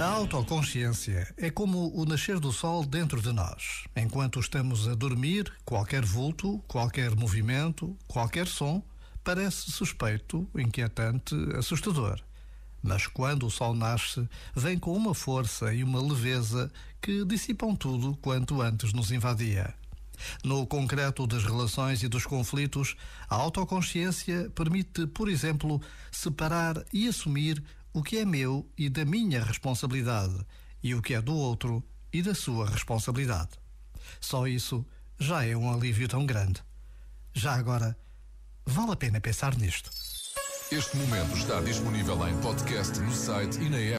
A autoconsciência é como o nascer do sol dentro de nós. Enquanto estamos a dormir, qualquer vulto, qualquer movimento, qualquer som parece suspeito, inquietante, assustador. Mas quando o sol nasce, vem com uma força e uma leveza que dissipam tudo quanto antes nos invadia. No concreto das relações e dos conflitos, a autoconsciência permite, por exemplo, separar e assumir o que é meu e da minha responsabilidade e o que é do outro e da sua responsabilidade. Só isso já é um alívio tão grande. Já agora, vale a pena pensar nisto. Este momento está disponível em podcast no site e na app.